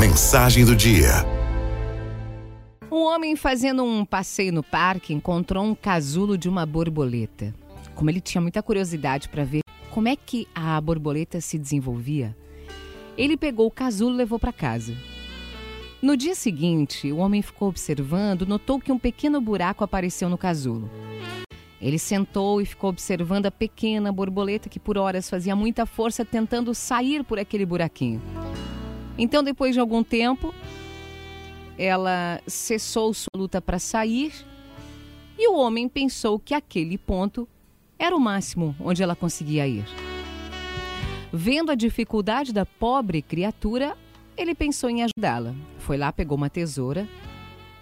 Mensagem do dia. Um homem fazendo um passeio no parque encontrou um casulo de uma borboleta. Como ele tinha muita curiosidade para ver como é que a borboleta se desenvolvia, ele pegou o casulo e levou para casa. No dia seguinte, o homem ficou observando, notou que um pequeno buraco apareceu no casulo. Ele sentou e ficou observando a pequena borboleta que por horas fazia muita força tentando sair por aquele buraquinho. Então, depois de algum tempo, ela cessou sua luta para sair e o homem pensou que aquele ponto era o máximo onde ela conseguia ir. Vendo a dificuldade da pobre criatura, ele pensou em ajudá-la. Foi lá, pegou uma tesoura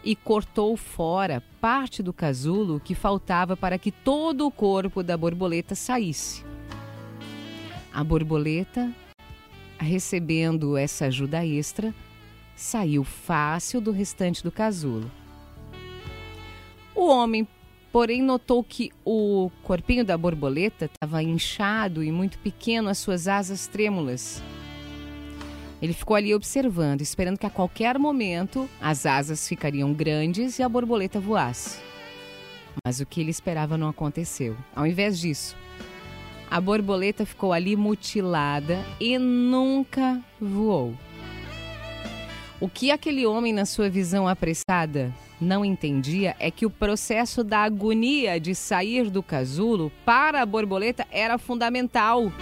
e cortou fora parte do casulo que faltava para que todo o corpo da borboleta saísse. A borboleta, recebendo essa ajuda extra, saiu fácil do restante do casulo. O homem, porém, notou que o corpinho da borboleta estava inchado e muito pequeno, as suas asas trêmulas. Ele ficou ali observando, esperando que a qualquer momento as asas ficariam grandes e a borboleta voasse. Mas o que ele esperava não aconteceu. Ao invés disso, a borboleta ficou ali mutilada e nunca voou. O que aquele homem, na sua visão apressada, não entendia é que o processo da agonia de sair do casulo para a borboleta era fundamental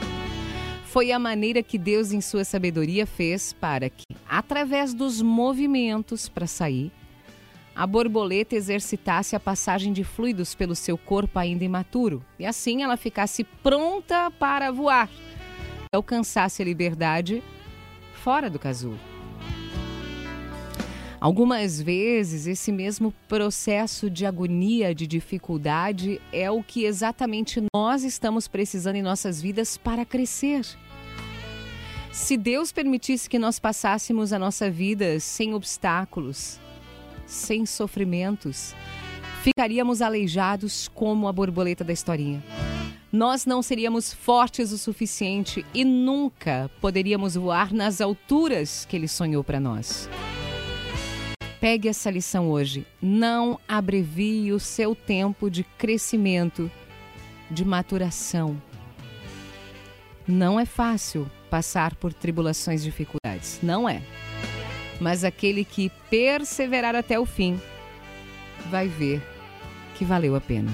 foi a maneira que Deus, em sua sabedoria, fez para que, através dos movimentos para sair, a borboleta exercitasse a passagem de fluidos pelo seu corpo ainda imaturo e assim ela ficasse pronta para voar, alcançasse a liberdade fora do casulo. Algumas vezes, esse mesmo processo de agonia, de dificuldade, é o que exatamente nós estamos precisando em nossas vidas para crescer. Se Deus permitisse que nós passássemos a nossa vida sem obstáculos, sem sofrimentos, ficaríamos aleijados como a borboleta da historinha. Nós não seríamos fortes o suficiente e nunca poderíamos voar nas alturas que Ele sonhou para nós. Pegue essa lição hoje. Não abrevie o seu tempo de crescimento, de maturação. Não é fácil passar por tribulações e dificuldades. Não é. Mas aquele que perseverar até o fim vai ver que valeu a pena.